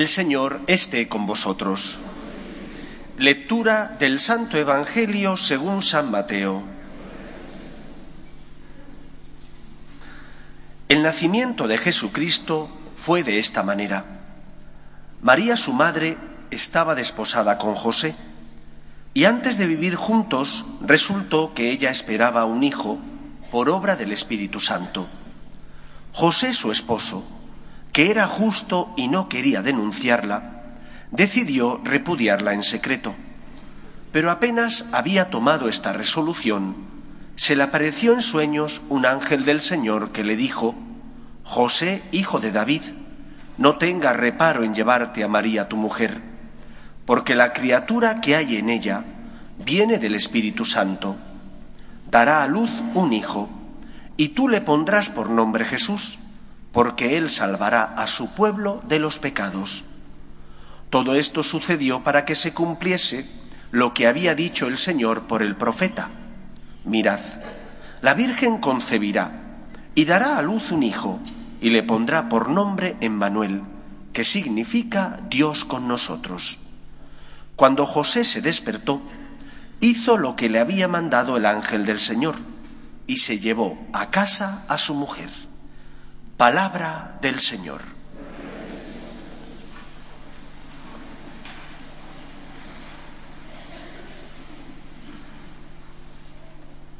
El Señor esté con vosotros. Lectura del Santo Evangelio según San Mateo. El nacimiento de Jesucristo fue de esta manera. María, su madre, estaba desposada con José, y antes de vivir juntos resultó que ella esperaba un hijo por obra del Espíritu Santo. José, su esposo, que era justo y no quería denunciarla, decidió repudiarla en secreto. Pero apenas había tomado esta resolución, se le apareció en sueños un ángel del Señor que le dijo, José, hijo de David, no tenga reparo en llevarte a María tu mujer, porque la criatura que hay en ella viene del Espíritu Santo. Dará a luz un hijo, y tú le pondrás por nombre Jesús, porque él salvará a su pueblo de los pecados. Todo esto sucedió para que se cumpliese lo que había dicho el Señor por el profeta. Mirad, la Virgen concebirá y dará a luz un hijo y le pondrá por nombre Emmanuel, que significa Dios con nosotros. Cuando José se despertó, hizo lo que le había mandado el ángel del Señor y se llevó a casa a su mujer. Palabra del Señor.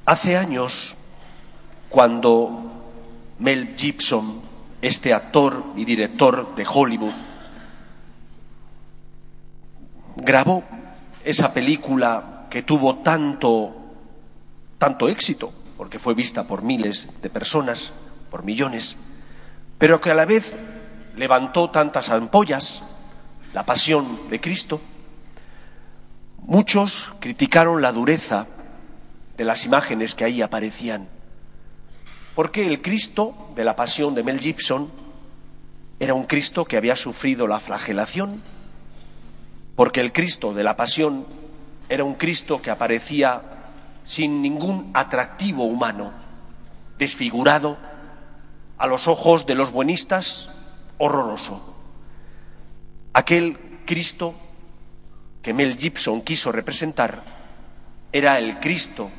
Hace años, cuando Mel Gibson, este actor y director de Hollywood, grabó esa película que tuvo tanto, tanto éxito, porque fue vista por miles de personas, por millones, pero que a la vez levantó tantas ampollas, la pasión de Cristo. Muchos criticaron la dureza de las imágenes que ahí aparecían. Porque el Cristo de la pasión de Mel Gibson era un Cristo que había sufrido la flagelación, porque el Cristo de la pasión era un Cristo que aparecía sin ningún atractivo humano, desfigurado, a los ojos de los buenistas, horroroso. Aquel Cristo que Mel Gibson quiso representar era el Cristo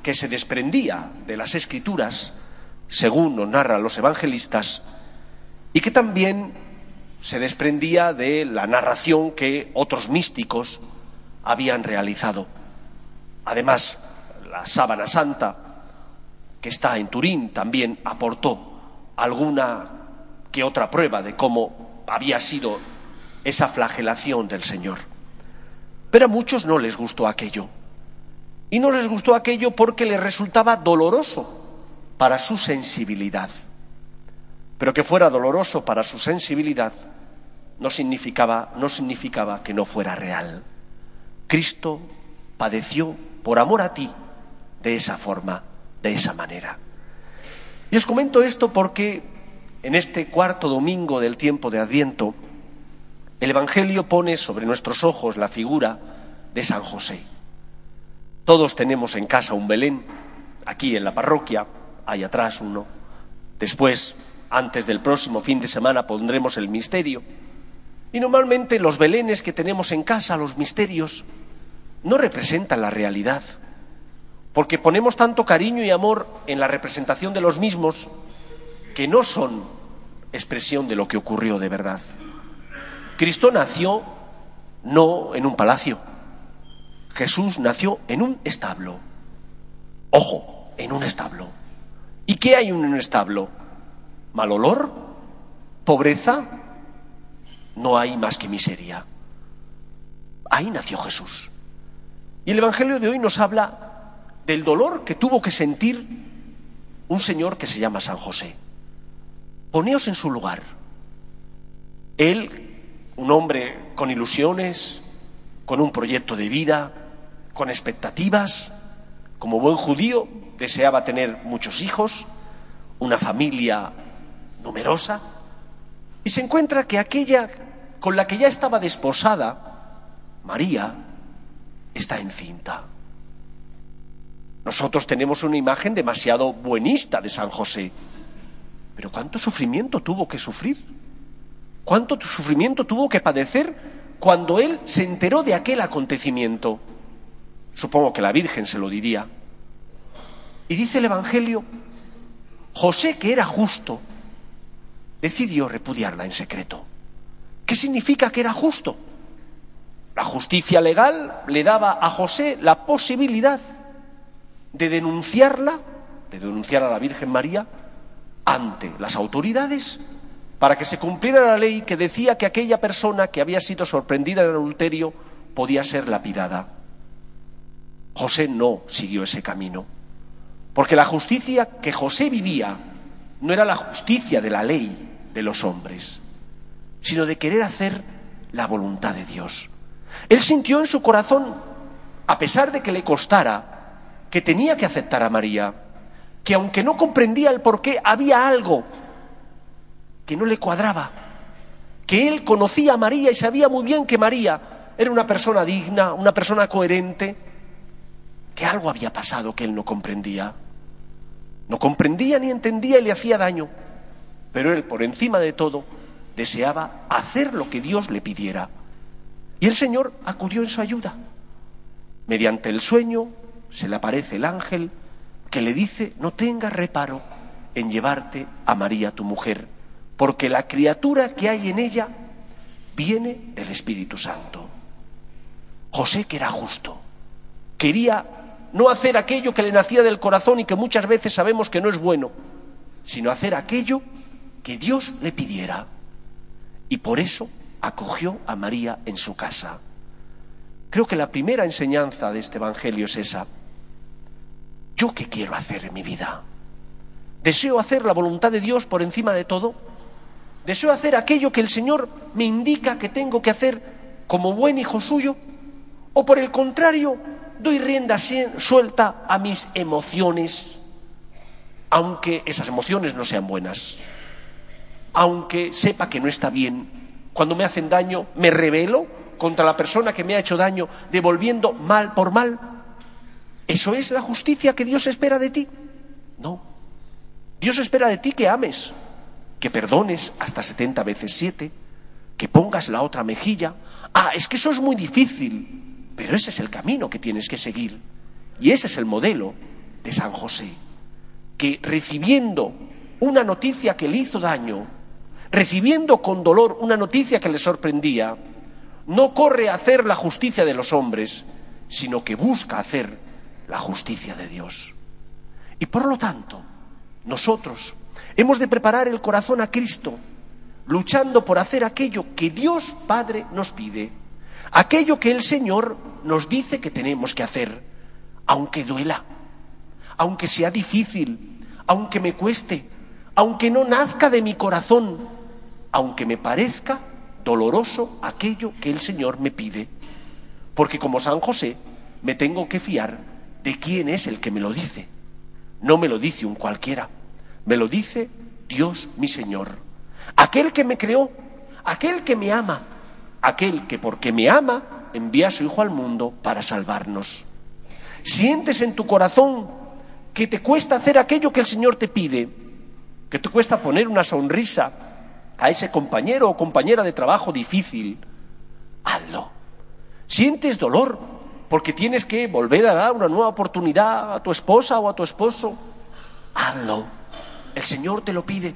que se desprendía de las escrituras, según nos narran los evangelistas, y que también se desprendía de la narración que otros místicos habían realizado. Además, la sábana santa, que está en Turín, también aportó alguna que otra prueba de cómo había sido esa flagelación del Señor. Pero a muchos no les gustó aquello. Y no les gustó aquello porque les resultaba doloroso para su sensibilidad. Pero que fuera doloroso para su sensibilidad no significaba, no significaba que no fuera real. Cristo padeció por amor a ti de esa forma, de esa manera. Y os comento esto porque en este cuarto domingo del tiempo de Adviento, el Evangelio pone sobre nuestros ojos la figura de San José. Todos tenemos en casa un Belén, aquí en la parroquia, hay atrás uno. Después, antes del próximo fin de semana, pondremos el misterio. Y normalmente los belenes que tenemos en casa, los misterios, no representan la realidad, porque ponemos tanto cariño y amor en la representación de los mismos que no son expresión de lo que ocurrió de verdad. Cristo nació no en un palacio, Jesús nació en un establo. Ojo, en un establo. ¿Y qué hay en un establo? ¿Mal olor? ¿Pobreza? No hay más que miseria. Ahí nació Jesús. Y el Evangelio de hoy nos habla del dolor que tuvo que sentir un señor que se llama San José. Poneos en su lugar. Él, un hombre con ilusiones, con un proyecto de vida, con expectativas. Como buen judío, deseaba tener muchos hijos, una familia numerosa, y se encuentra que aquella con la que ya estaba desposada, María, está encinta. Nosotros tenemos una imagen demasiado buenista de San José. Pero ¿cuánto sufrimiento tuvo que sufrir? ¿Cuánto sufrimiento tuvo que padecer cuando él se enteró de aquel acontecimiento? Supongo que la Virgen se lo diría. Y dice el Evangelio, José, que era justo, decidió repudiarla en secreto. ¿Qué significa que era justo? La justicia legal le daba a José la posibilidad de denunciarla, de denunciar a la Virgen María ante las autoridades para que se cumpliera la ley que decía que aquella persona que había sido sorprendida en adulterio podía ser lapidada. José no siguió ese camino, porque la justicia que José vivía no era la justicia de la ley de los hombres, sino de querer hacer la voluntad de Dios. Él sintió en su corazón, a pesar de que le costara, que tenía que aceptar a María, que aunque no comprendía el por qué, había algo que no le cuadraba, que él conocía a María y sabía muy bien que María era una persona digna, una persona coherente, que algo había pasado que él no comprendía. No comprendía ni entendía y le hacía daño, pero él por encima de todo deseaba hacer lo que Dios le pidiera. Y el Señor acudió en su ayuda. Mediante el sueño se le aparece el ángel que le dice, no tengas reparo en llevarte a María tu mujer, porque la criatura que hay en ella viene del Espíritu Santo. José, que era justo, quería no hacer aquello que le nacía del corazón y que muchas veces sabemos que no es bueno, sino hacer aquello que Dios le pidiera. Y por eso acogió a María en su casa. Creo que la primera enseñanza de este Evangelio es esa. ¿Yo qué quiero hacer en mi vida? ¿Deseo hacer la voluntad de Dios por encima de todo? ¿Deseo hacer aquello que el Señor me indica que tengo que hacer como buen hijo suyo? ¿O por el contrario, doy rienda suelta a mis emociones, aunque esas emociones no sean buenas? Aunque sepa que no está bien, cuando me hacen daño, me rebelo contra la persona que me ha hecho daño, devolviendo mal por mal. ¿Eso es la justicia que Dios espera de ti? No. Dios espera de ti que ames, que perdones hasta 70 veces 7, que pongas la otra mejilla. Ah, es que eso es muy difícil, pero ese es el camino que tienes que seguir. Y ese es el modelo de San José, que recibiendo una noticia que le hizo daño, recibiendo con dolor una noticia que le sorprendía, no corre a hacer la justicia de los hombres, sino que busca hacer la justicia de Dios. Y por lo tanto, nosotros hemos de preparar el corazón a Cristo, luchando por hacer aquello que Dios Padre nos pide, aquello que el Señor nos dice que tenemos que hacer, aunque duela, aunque sea difícil, aunque me cueste, aunque no nazca de mi corazón, aunque me parezca doloroso aquello que el Señor me pide. Porque como San José me tengo que fiar de quién es el que me lo dice. No me lo dice un cualquiera, me lo dice Dios mi Señor. Aquel que me creó, aquel que me ama, aquel que porque me ama envía a su Hijo al mundo para salvarnos. Sientes en tu corazón que te cuesta hacer aquello que el Señor te pide, que te cuesta poner una sonrisa a ese compañero o compañera de trabajo difícil, hazlo. Sientes dolor porque tienes que volver a dar una nueva oportunidad a tu esposa o a tu esposo, hazlo. El Señor te lo pide.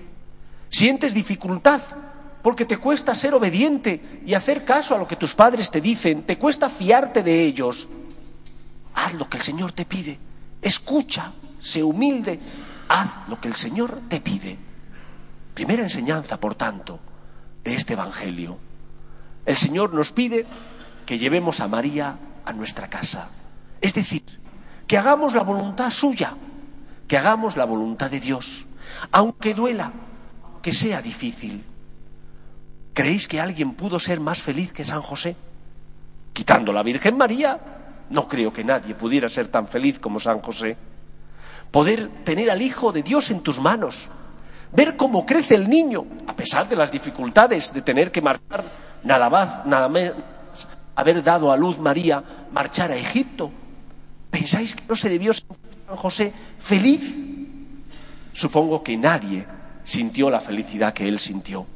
Sientes dificultad porque te cuesta ser obediente y hacer caso a lo que tus padres te dicen, te cuesta fiarte de ellos. Haz lo que el Señor te pide. Escucha, sé humilde, haz lo que el Señor te pide. Primera enseñanza, por tanto, de este Evangelio. El Señor nos pide que llevemos a María a nuestra casa. Es decir, que hagamos la voluntad suya, que hagamos la voluntad de Dios, aunque duela, que sea difícil. ¿Creéis que alguien pudo ser más feliz que San José? Quitando la Virgen María, no creo que nadie pudiera ser tan feliz como San José. Poder tener al Hijo de Dios en tus manos, ver cómo crece el niño, a pesar de las dificultades de tener que marchar nada más, nada menos, haber dado a luz María, marchar a Egipto, ¿Pensáis que no se debió sentir San José feliz? Supongo que nadie sintió la felicidad que él sintió.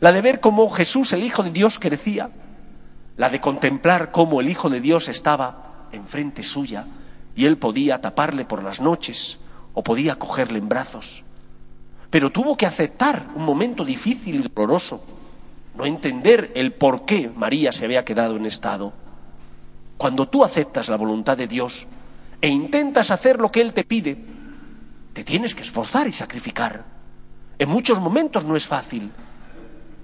La de ver cómo Jesús, el Hijo de Dios, crecía, la de contemplar cómo el Hijo de Dios estaba enfrente suya y él podía taparle por las noches o podía cogerle en brazos. Pero tuvo que aceptar un momento difícil y doloroso, no entender el por qué María se había quedado en estado. Cuando tú aceptas la voluntad de Dios e intentas hacer lo que Él te pide, te tienes que esforzar y sacrificar. En muchos momentos no es fácil,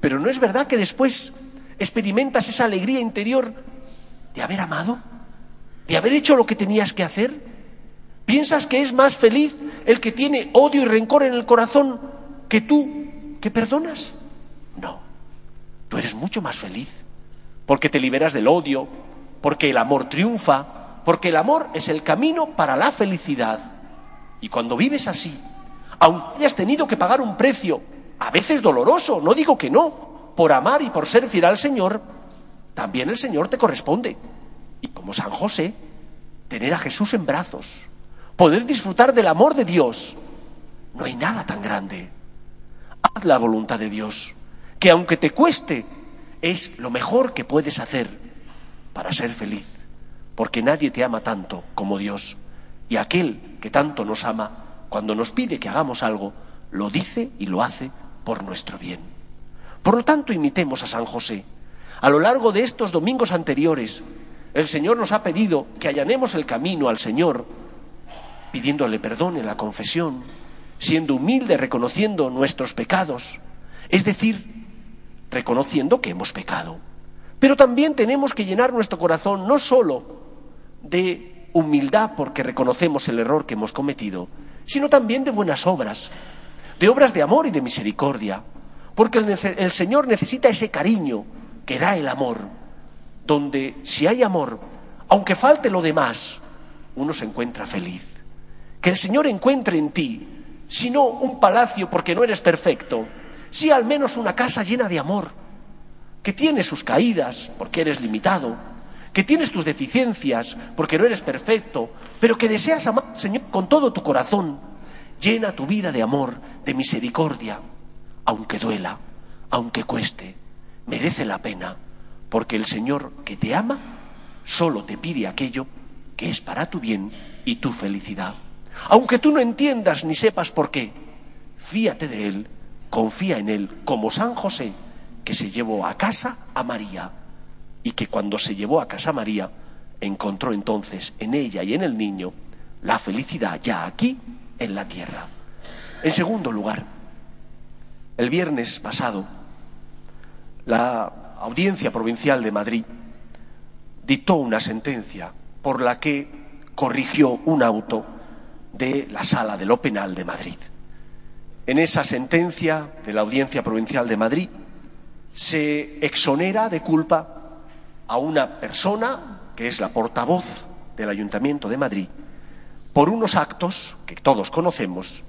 pero ¿no es verdad que después experimentas esa alegría interior de haber amado? ¿De haber hecho lo que tenías que hacer? ¿Piensas que es más feliz el que tiene odio y rencor en el corazón que tú que perdonas? No, tú eres mucho más feliz porque te liberas del odio, porque el amor triunfa, porque el amor es el camino para la felicidad. Y cuando vives así, aunque hayas tenido que pagar un precio, a veces doloroso, no digo que no, por amar y por ser fiel al Señor, también el Señor te corresponde y como San José, tener a Jesús en brazos, poder disfrutar del amor de Dios. No hay nada tan grande. Haz la voluntad de Dios, que aunque te cueste, es lo mejor que puedes hacer para ser feliz, porque nadie te ama tanto como Dios. Y aquel que tanto nos ama, cuando nos pide que hagamos algo, lo dice y lo hace por nuestro bien. Por lo tanto, imitemos a San José. A lo largo de estos domingos anteriores el Señor nos ha pedido que allanemos el camino al Señor, pidiéndole perdón en la confesión, siendo humilde, reconociendo nuestros pecados, es decir, reconociendo que hemos pecado. Pero también tenemos que llenar nuestro corazón no solo de humildad porque reconocemos el error que hemos cometido, sino también de buenas obras, de obras de amor y de misericordia, porque el, Señor necesita ese cariño que da el amor donde si hay amor, aunque falte lo demás, uno se encuentra feliz. Que el Señor encuentre en ti, si no un palacio porque no eres perfecto, si al menos una casa llena de amor, que tiene sus caídas porque eres limitado, que tienes tus deficiencias porque no eres perfecto, pero que deseas amar Señor con todo tu corazón. Llena tu vida de amor, de misericordia, aunque duela, aunque cueste, merece la pena porque el Señor que te ama solo te pide aquello que es para tu bien y tu felicidad. Aunque tú no entiendas ni sepas por qué, fíate de Él, confía en Él, como San José, que se llevó a casa a María y que cuando se llevó a casa a María, encontró entonces en ella y en el niño la felicidad ya aquí en la tierra. En segundo lugar, el viernes pasado, la Audiencia Provincial de Madrid dictó una sentencia por la que corrigió un auto de la Sala de lo Penal de Madrid. En esa sentencia de la Audiencia Provincial de Madrid se exonera de culpa a una persona que es la portavoz del Ayuntamiento de Madrid por unos actos que todos conocemos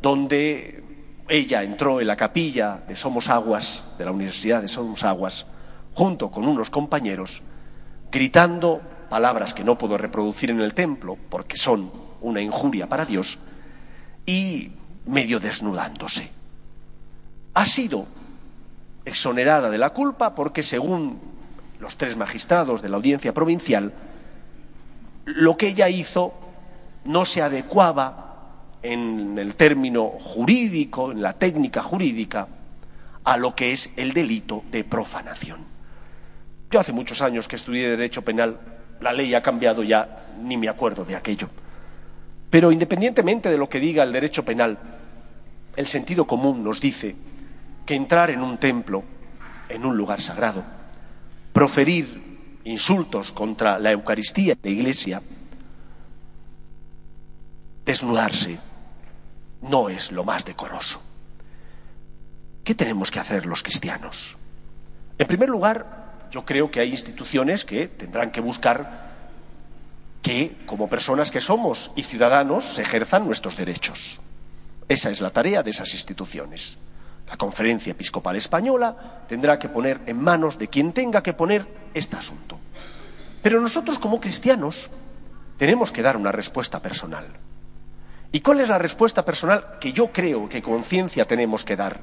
donde ella entró en la capilla de Somos Aguas, de la Universidad de Somos Aguas, junto con unos compañeros, gritando palabras que no puedo reproducir en el templo porque son una injuria para Dios, y medio desnudándose. Ha sido exonerada de la culpa porque, según los tres magistrados de la audiencia provincial, lo que ella hizo no se adecuaba en el término jurídico, en la técnica jurídica, a lo que es el delito de profanación. Yo hace muchos años que estudié Derecho Penal, la ley ha cambiado ya, ni me acuerdo de aquello. Pero independientemente de lo que diga el derecho penal, el sentido común nos dice que entrar en un templo, en un lugar sagrado, proferir insultos contra la Eucaristía y la Iglesia, desnudarse, no es lo más decoroso. ¿Qué tenemos que hacer los cristianos? En primer lugar, yo creo que hay instituciones que tendrán que buscar que, como personas que somos y ciudadanos, se ejerzan nuestros derechos. Esa es la tarea de esas instituciones. La Conferencia Episcopal Española tendrá que poner en manos de quien tenga que poner este asunto. Pero nosotros, como cristianos, tenemos que dar una respuesta personal. ¿Y cuál es la respuesta personal que yo creo que conciencia tenemos que dar?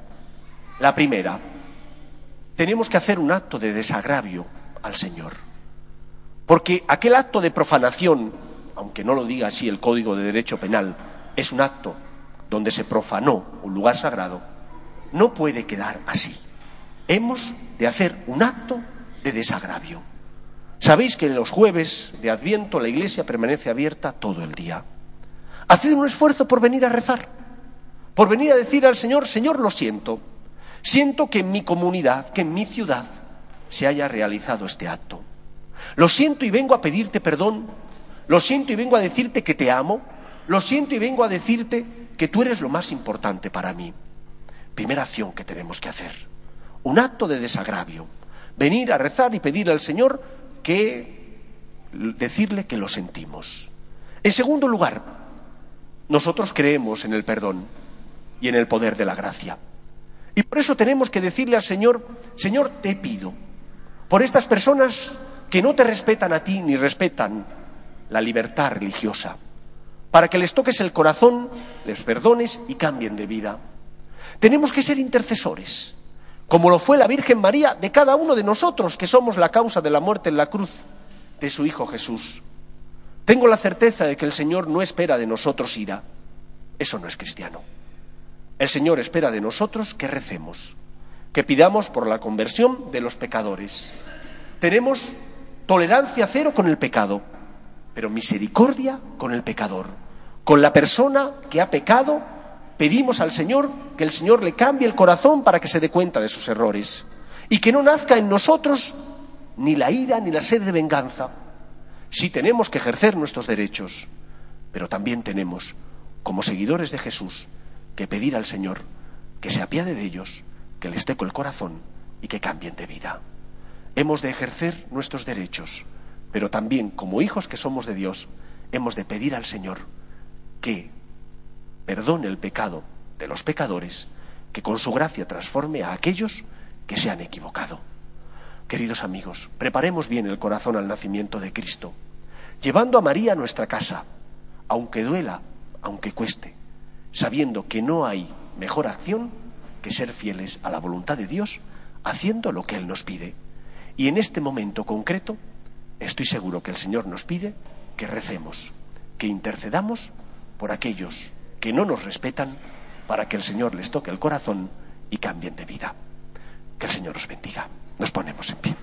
La primera, tenemos que hacer un acto de desagravio al Señor. Porque aquel acto de profanación, aunque no lo diga así el Código de Derecho Penal, es un acto donde se profanó un lugar sagrado, no puede quedar así. Hemos de hacer un acto de desagravio. Sabéis que en los jueves de Adviento la iglesia permanece abierta todo el día. Haced un esfuerzo por venir a rezar, por venir a decir al Señor, Señor, lo siento. Siento que en mi comunidad, que en mi ciudad, se haya realizado este acto. Lo siento y vengo a pedirte perdón. Lo siento y vengo a decirte que te amo. Lo siento y vengo a decirte que tú eres lo más importante para mí. Primera acción que tenemos que hacer. Un acto de desagravio. Venir a rezar y pedir al Señor que decirle que lo sentimos. En segundo lugar, nosotros creemos en el perdón y en el poder de la gracia. Y por eso tenemos que decirle al Señor, Señor, te pido, por estas personas que no te respetan a ti ni respetan la libertad religiosa, para que les toques el corazón, les perdones y cambien de vida. Tenemos que ser intercesores, como lo fue la Virgen María de cada uno de nosotros, que somos la causa de la muerte en la cruz de su Hijo Jesús. Tengo la certeza de que el Señor no espera de nosotros ira. Eso no es cristiano. El Señor espera de nosotros que recemos, que pidamos por la conversión de los pecadores. Tenemos tolerancia cero con el pecado, pero misericordia con el pecador. Con la persona que ha pecado, pedimos al Señor que el Señor le cambie el corazón para que se dé cuenta de sus errores y que no nazca en nosotros ni la ira ni la sed de venganza, Sí tenemos que ejercer nuestros derechos, pero también tenemos, como seguidores de Jesús, que pedir al Señor que se apiade de ellos, que les teco el corazón y que cambien de vida. Hemos de ejercer nuestros derechos, pero también, como hijos que somos de Dios, hemos de pedir al Señor que perdone el pecado de los pecadores, que con su gracia transforme a aquellos que se han equivocado. Queridos amigos, preparemos bien el corazón al nacimiento de Cristo, llevando a María a nuestra casa, aunque duela, aunque cueste, sabiendo que no hay mejor acción que ser fieles a la voluntad de Dios, haciendo lo que Él nos pide. Y en este momento concreto, estoy seguro que el Señor nos pide que recemos, que intercedamos por aquellos que no nos respetan, para que el Señor les toque el corazón y cambien de vida. Que el Señor os bendiga. Nos ponemos en pie.